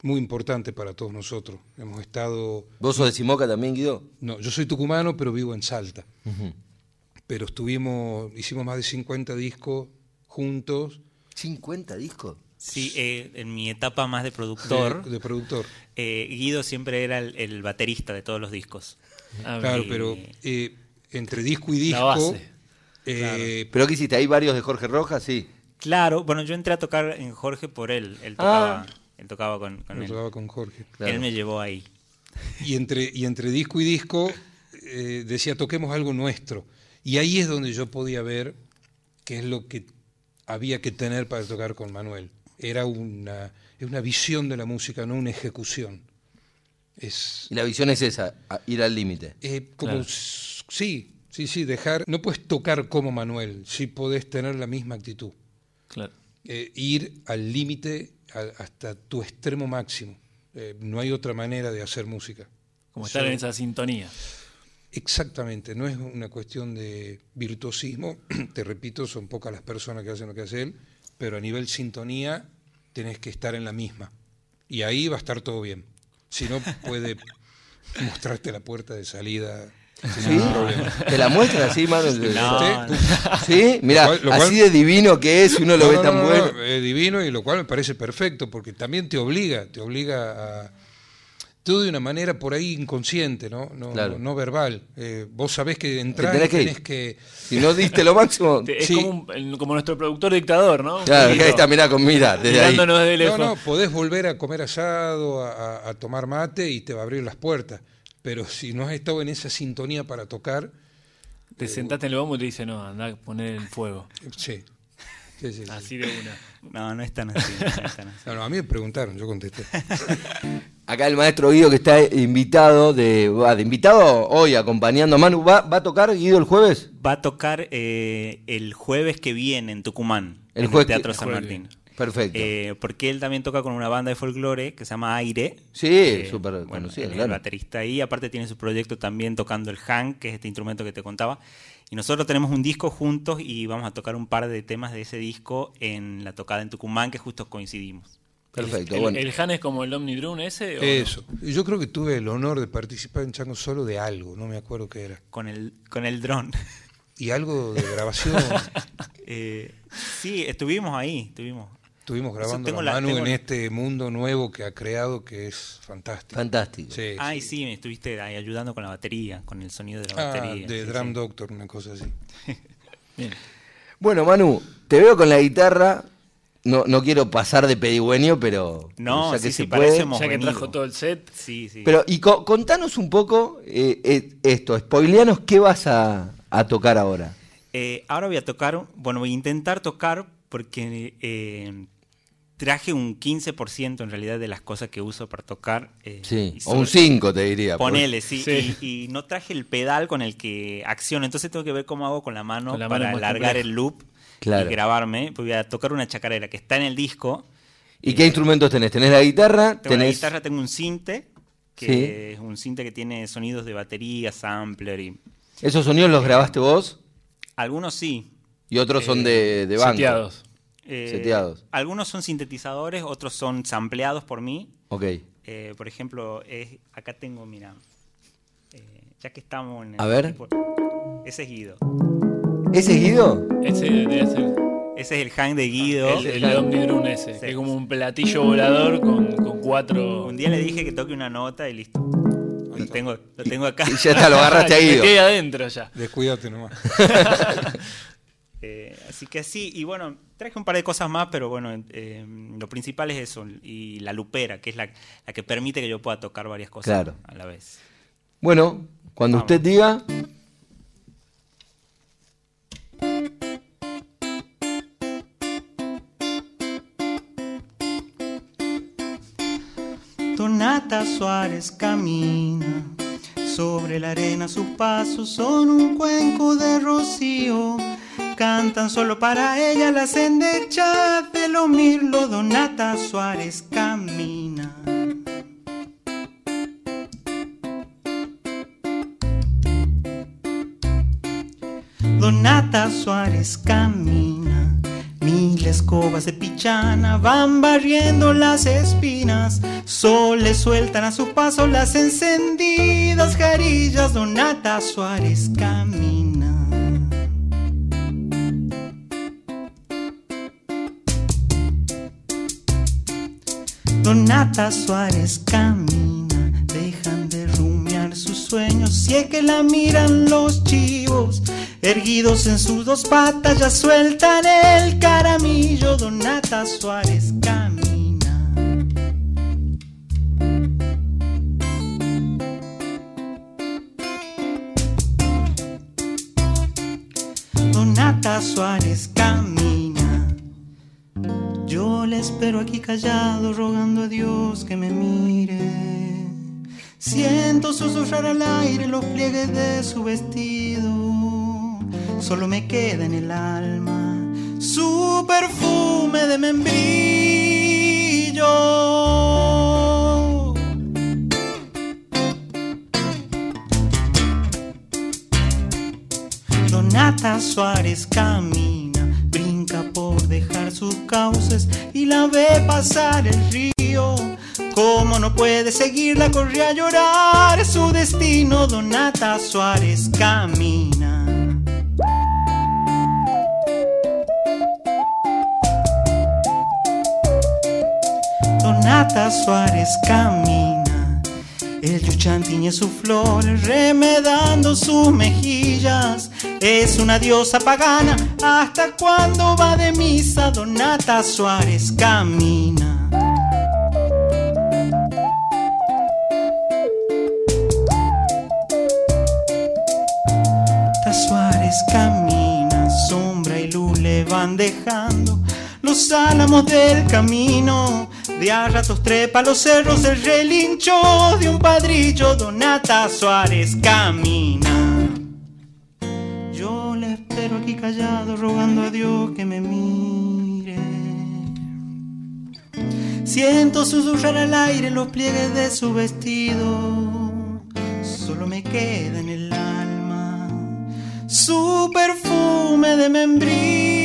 muy importante para todos nosotros. Hemos estado... ¿Vos sos de Simoca también, Guido? No, yo soy tucumano, pero vivo en Salta. Pero estuvimos, hicimos más de 50 discos juntos. ¿50 discos? Sí, eh, en mi etapa más de productor, De, de productor. eh, Guido siempre era el, el baterista de todos los discos. Claro, pero eh, entre disco y La disco. base. eh, ¿Pero qué hiciste? ¿Hay varios de Jorge Rojas? Sí. Claro, bueno, yo entré a tocar en Jorge por él. Él tocaba, Ah. Él tocaba con, él. tocaba con Jorge. Claro. Él me llevó ahí. Y entre, y entre disco y disco eh, decía, toquemos algo nuestro. Y ahí es donde yo podía ver qué es lo que había que tener para tocar con Manuel. Era una, es una visión de la música, no una ejecución. Es Y la visión es esa, ir al límite. eh, como, Claro. s- sí, sí, sí, dejar, no puedes tocar como Manuel, sí podés tener la misma actitud. Claro. Eh, ir al límite a- hasta tu extremo máximo. Eh, no hay otra manera de hacer música. Como estar en esa sintonía. Exactamente, no es una cuestión de virtuosismo, te repito, son pocas las personas que hacen lo que hace él, pero a nivel sintonía tenés que estar en la misma. Y ahí va a estar todo bien. Si no, puede mostrarte la puerta de salida ¿Sí? ¿Te la muestra así, mano? No, ¿Sí? Mira, así de divino que es, uno lo no, ve tan no, bueno. no, es divino y lo cual me parece perfecto, porque también te obliga, te obliga a... Todo de una manera por ahí inconsciente, ¿no? No, Claro. no, no verbal. Eh, vos sabés que entrar tenés tenés que... Si no diste lo máximo. Es Sí. como, un- como nuestro productor dictador, ¿no? Claro, ahí está, mirá, con mira, desde ahí. Mirándonos de No, lejos. no, podés volver a comer asado, a, a- a tomar mate y te va a abrir las puertas. Pero si no has estado en esa sintonía para tocar, Te sentaste en el bombo y te dice, no, anda a poner el fuego. eh, sí. Sí, sí, sí. Así de una. no, no es tan así. no es tan así. No, no, a mí me preguntaron, yo contesté. Acá el maestro Guido que está invitado, de, va, de invitado hoy acompañando a Manu. ¿Va, ¿Va a tocar Guido el jueves? Va a tocar eh, el jueves que viene en Tucumán, El en jueves el Teatro San jueves Martín. Perfecto. Eh, porque él también toca con una banda de folclore que se llama Aire. Sí, Eh, súper bueno, conocida, claro. el baterista ahí. Aparte tiene su proyecto también tocando el Han, que es este instrumento que te contaba. Y nosotros tenemos un disco juntos y vamos a tocar un par de temas de ese disco en la tocada en Tucumán, que justo coincidimos. Perfecto, ¿El, bueno. el Han es como el Omnidrone ese? o? Eso. Y Yo creo que tuve el honor de participar en Chango Solo de algo, no me acuerdo qué era. Con el, con el dron. Y algo de grabación. Eh, sí, estuvimos ahí, estuvimos. Estuvimos grabando tengo la Manu tengo en este mundo nuevo que ha creado que es fantástico. Fantástico. Sí, Ay, sí. sí, me estuviste ahí ayudando con la batería, con el sonido de la Ah, batería. de sí, Drum sí. Doctor, una cosa así. Bien. Bueno, Manu, te veo con la guitarra. No, no quiero pasar de pedigüeño, pero. No, ya sí, que sí, se puede. Ya que venido. trajo todo el set. Sí, sí. Pero, y co- contanos un poco eh, eh, esto, spoileanos, ¿qué vas a, a tocar ahora? Eh, ahora voy a tocar, bueno, voy a intentar tocar porque eh, traje un 15% en realidad de las cosas que uso para tocar. eh, Sí, o un sobre- 5 te diría. Ponele, sí. Sí. Y, y no traje el pedal con el que acciono, entonces tengo que ver cómo hago con la mano Con la mano para alargar el loop Claro. y grabarme. Voy a tocar una chacarera que está en el disco. ¿Y qué instrumentos tenés? ¿Tenés la guitarra? Tengo una ¿Tenés guitarra, tengo un cinte, que Sí. es un cinte que tiene sonidos de batería, sampler y esos sonidos los grabaste vos? algunos sí. Y otros son de, de banco. Eh, Seteados. Algunos son sintetizadores, otros son sampleados por mí. Ok. Eh, por ejemplo, es- acá tengo, mira, eh, ya que estamos en el A ver. tipo- ese es Guido. ¿Ese es Guido? Ese debe ser Ese es el hang de Guido. el, el Omnidrone ese. Sí. Que es como un platillo volador con, con cuatro... Un día le dije que toque una nota y listo. Lo tengo, lo tengo acá. Y ya está, lo agarraste a Guido. ahí adentro ya. Descuídate nomás. Eh, así que sí, y bueno, traje un par de cosas más, pero bueno, eh, lo principal es eso, y la lupera, que es la, la que permite que yo pueda tocar varias cosas Claro. a la vez. Bueno, cuando Vamos. usted diga, Donata Suárez camina sobre la arena, sus pasos son un cuenco de rocío. Cantan solo para ella las endechas de lo mirlo. Donata Suárez camina. Donata Suárez camina, mil escobas de pichana van barriendo las espinas, sol le sueltan a su paso las encendidas jarillas. Donata Suárez camina. Donata Suárez camina, dejan de rumiar sus sueños. Si es que la miran los chivos, erguidos en sus dos patas, ya sueltan el caramillo. Donata Suárez camina. Donata Suárez espero aquí callado, rogando a Dios que me mire. Siento susurrar al aire los pliegues de su vestido. Solo me queda en el alma su perfume de membrillo. Donata Suárez dejar sus cauces y la ve pasar el río. Como no puede seguirla, corre a llorar su destino. Donata Suárez camina. Donata Suárez camina. El yuchán tiñe sus flores, remedando sus mejillas. Es una diosa pagana, hasta cuando va de misa. Donata Suárez camina. Donata Suárez camina, sombra y luz le van dejando los álamos del camino. A ratos trepa los cerros el relincho de un padrillo. Donata Suárez camina. Yo le espero aquí callado, rogando a Dios que me mire. Siento susurrar al aire los pliegues de su vestido. Solo me queda en el alma su perfume de membrillo.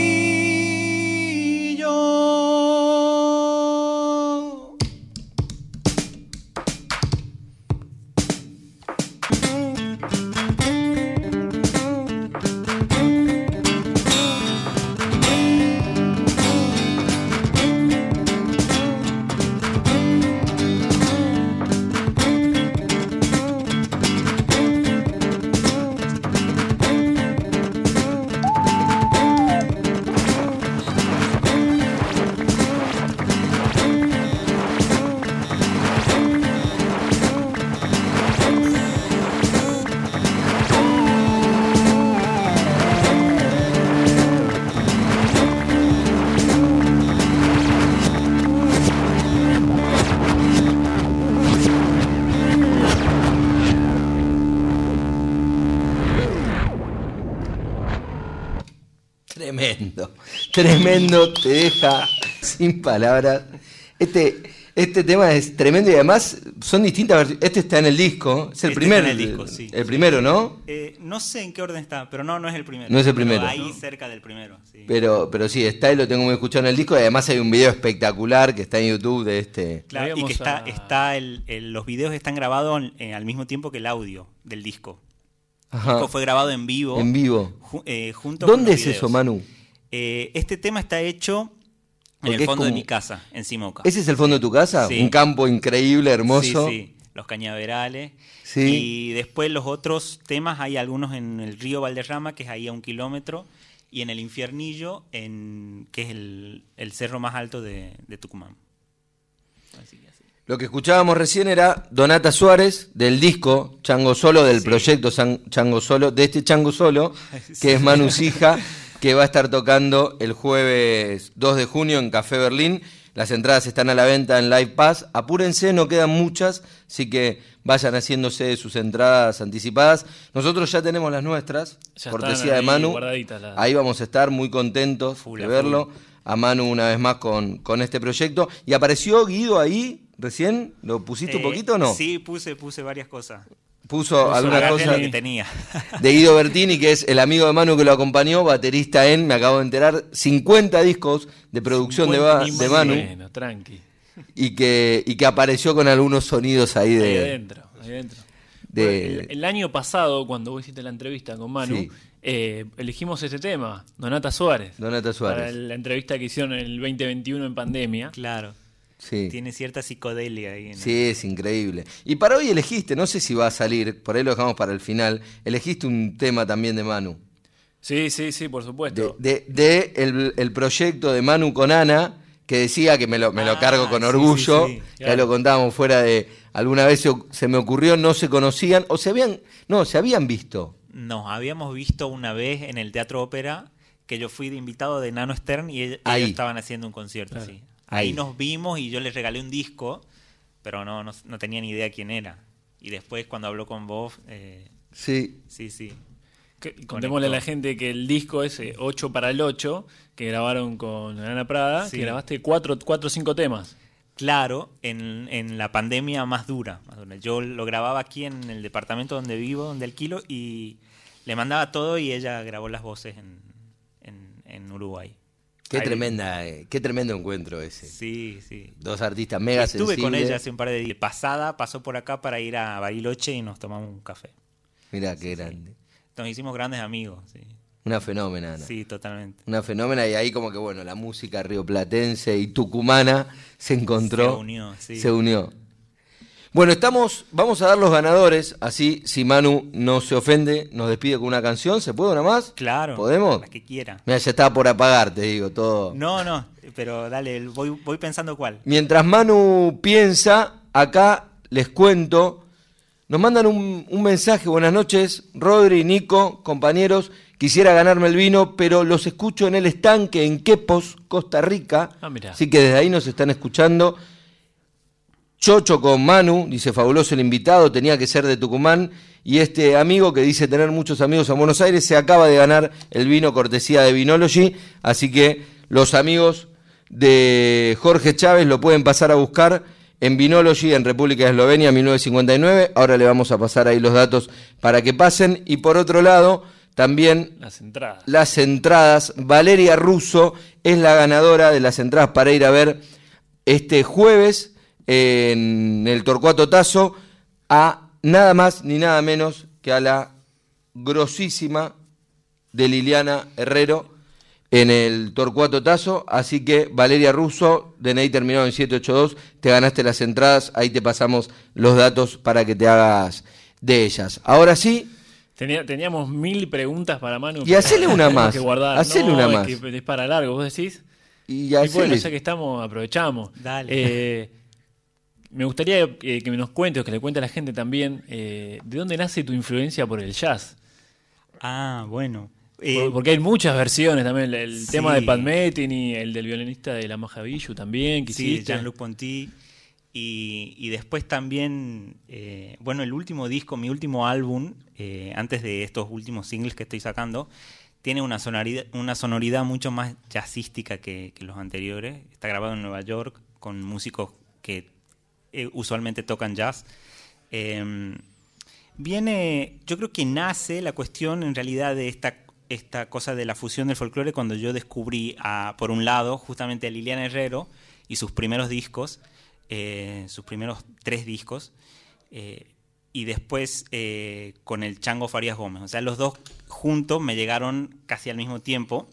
Tremendo, tremendo, te deja sin palabras. Este, este tema es tremendo y además son distintas versiones. Este está en el disco, es el Este primer, está en el disco, sí. el primero, ¿no? Eh, no sé en qué orden está, pero no, no es el primero. No es el Pero primero. ahí cerca del primero. sí. Pero, pero sí, está y lo tengo muy escuchado en el disco y además hay un video espectacular que está en YouTube de este. Claro, y que está, a- está el, el- los videos están grabados eh, al mismo tiempo que el audio del disco. El disco fue grabado en vivo. en vivo. ju- eh, junto con ¿Dónde los es videos. eso, Manu? Eh, este tema está hecho en Porque el fondo de mi casa, en Simoca. ¿Ese es el fondo de tu casa? Sí. Un campo increíble, hermoso. Sí, sí, los cañaverales. Sí. Y después los otros temas, hay algunos en el río Valderrama, que es ahí a un kilómetro, y en el Infiernillo, en, que es el, el cerro más alto de, de Tucumán. Así que así. Lo que escuchábamos recién era Donata Suárez del disco Chango Solo, del proyecto Chango Solo, de este Chango Solo, que es Manu Sija, que va a estar tocando el jueves 2 de junio en Café Berlín. Las entradas están a la venta en Live Pass. Apúrense, no quedan muchas, así que vayan haciéndose sus entradas anticipadas. Nosotros ya tenemos las nuestras, Ya cortesía de Manu. Ahí vamos a estar muy contentos de verlo. A Manu una vez más con, con este proyecto. ¿Y apareció Guido ahí recién? ¿Lo pusiste un Eh, poquito o no? Sí, puse, puse varias cosas. Puso cosas lo que tenía. de Guido Bertini, que es el amigo de Manu que lo acompañó, baterista en, me acabo de enterar, 50 discos de producción de, 50 Ba- ni de Manu Bueno, tranqui. y que, y que apareció con algunos sonidos ahí Ahí de... adentro, ahí adentro. de- Bueno, el, el año pasado, cuando vos hiciste la entrevista con Manu, Sí. eh, elegimos este tema, Donata Suárez. Donata Para Suárez. la entrevista que hicieron en el 2021 en pandemia. Claro. Sí. Tiene cierta psicodelia ahí. en el- Sí, es increíble. Y para hoy elegiste, no sé si va a salir, por ahí lo dejamos para el final, elegiste un tema también de Manu. Sí, sí, sí, por supuesto. de- de el, el proyecto de Manu con Ana, que decía que me lo, me lo Ah, cargo con orgullo, sí, sí, que ahí lo contábamos fuera de, alguna vez se, se me ocurrió, no se conocían, o se habían, no, se habían visto. Nos habíamos visto una vez en el Teatro Ópera que yo fui de invitado de Nano Stern y ell- Ahí. ellos estaban haciendo un concierto. Claro. sí. Ahí. Ahí. nos vimos y yo les regalé un disco, pero no, no, no tenía ni idea quién era. Y después cuando habló con vos, eh, Sí, sí, sí. Que- Contémosle a la gente que el disco ese 8 para el 8, que grabaron con Ana Prada, Sí. que grabaste 4 o 5 temas. Claro, en, en la pandemia más dura, más dura. Yo lo grababa aquí en el departamento donde vivo, donde alquilo, y le mandaba todo y ella grabó las voces en, en, en Uruguay. Qué Ahí- tremenda, eh, qué tremendo encuentro ese. Sí, sí. Dos artistas mega Estuve con ella hace un par de días. Pasada pasó por acá para ir a Bariloche y nos tomamos un café. Mirá qué grande. Nos hicimos grandes amigos, sí. Una fenómena, Ana. Sí, totalmente. Una fenómena y ahí como que bueno, la música rioplatense y tucumana se encontró. Se unió, sí. Se unió. Bueno, estamos, vamos a dar los ganadores, así si Manu no se ofende, nos despide con una canción, ¿se puede una más? Claro. ¿Podemos? La que quiera. Mira, ya estaba por apagar, te digo, todo. No, no, pero dale, voy, voy pensando cuál. Mientras Manu piensa, acá les cuento, nos mandan un, un mensaje, buenas noches, Rodri, Nico, compañeros, quisiera ganarme el vino, pero los escucho en el estanque en Quepos, Costa Rica, Ah, mirá. así que desde ahí nos están escuchando. Chocho con Manu, dice fabuloso el invitado, tenía que ser de Tucumán. Y este amigo que dice tener muchos amigos en Buenos Aires se acaba de ganar el vino cortesía de Vinology. Así que los amigos de Jorge Chávez lo pueden pasar a buscar en Vinology en República de Eslovenia 1959. Ahora le vamos a pasar ahí los datos para que pasen. Y por otro lado, también Las entradas. las entradas. Valeria Russo es la ganadora de las entradas para ir a ver este jueves en el Torcuato Tazo a nada más ni nada menos que a la grosísima de Liliana Herrero en el Torcuato Tazo. Así que Valeria Russo, DNI terminado en 782, te ganaste las entradas. Ahí te pasamos los datos para que te hagas de ellas. Ahora sí, Tenía- teníamos mil preguntas para Manu. Y hacele una más. Que guardar. Hacele No, una es más. que es para largo, vos decís. y bueno, ya que estamos, aprovechamos. Dale. Eh, me gustaría eh, que nos cuentes, o que le cuente a la gente también, eh, ¿de dónde nace tu influencia por el jazz? Ah, bueno. Eh, Porque hay muchas versiones también. El, sí. tema de Pat Metheny, el del violinista de la Majavillu también, que Sí. Jean-Luc Ponty. Y, y después también, eh, bueno, el último disco, mi último álbum, antes de estos últimos singles que estoy sacando, tiene una sonoridad, una sonoridad mucho más jazzística que, que los anteriores. Está grabado en Nueva York con músicos que eh, usualmente tocan jazz. Eh, viene, yo creo que nace la cuestión en realidad de esta, esta cosa de la fusión del folclore cuando yo descubrí, por un lado, justamente a Liliana Herrero y sus primeros discos, eh, sus primeros tres discos, eh, y después eh, con el Chango Farías Gómez. O sea, los dos juntos me llegaron casi al mismo tiempo,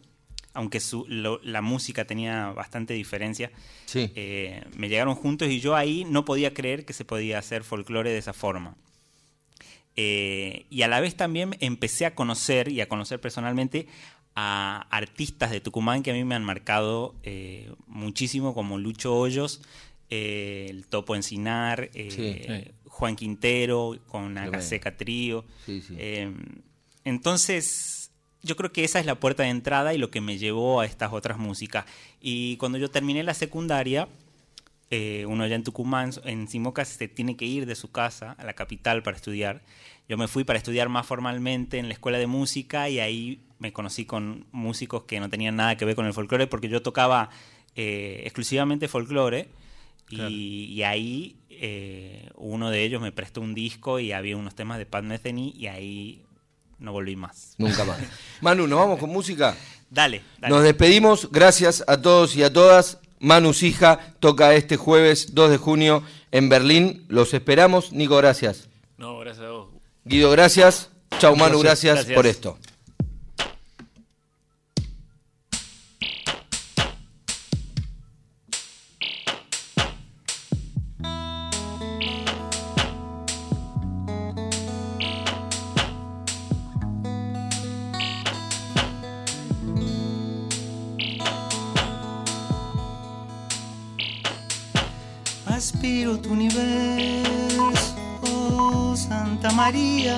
aunque su- lo- la música tenía bastante diferencia. Sí. Eh, me llegaron juntos y yo ahí no podía creer que se podía hacer folclore de esa forma. Eh, y a la vez también empecé a conocer y a conocer personalmente a artistas de Tucumán que a mí me han marcado eh, muchísimo, como Lucho Hoyos, el Topo Encinar, Sí. Juan Quintero, con. Acaseca Trío. Sí, entonces, yo creo que esa es la puerta de entrada y lo que me llevó a estas otras músicas. Y cuando yo terminé la secundaria, eh, uno allá en Tucumán, en Simoca, se tiene que ir de su casa a la capital para estudiar. Yo me fui para estudiar más formalmente en la escuela de música y ahí me conocí con músicos que no tenían nada que ver con el folclore porque yo tocaba eh, exclusivamente folclore y, y ahí eh, uno de ellos me prestó un disco y había unos temas de Pat Metheny y ahí no volví más. Nunca más. Manu, ¿nos vamos con música? Dale, dale. Nos despedimos, gracias a todos y a todas. Manu Sija toca este jueves 2 de junio en Berlín. Los esperamos. Nico, gracias. No, gracias a vos. Guido, gracias. Chau, Manu, Gracias, por esto. respiro tu universo, Santa María,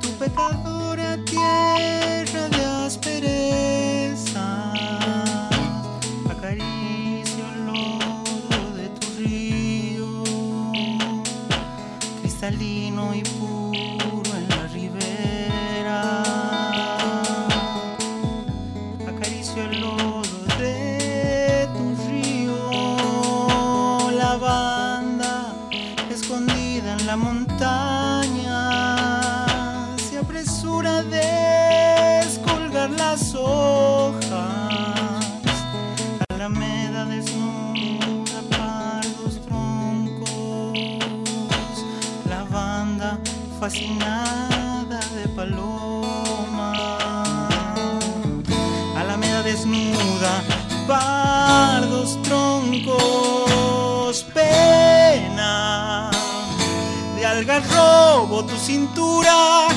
tu pecadora tierra cintura.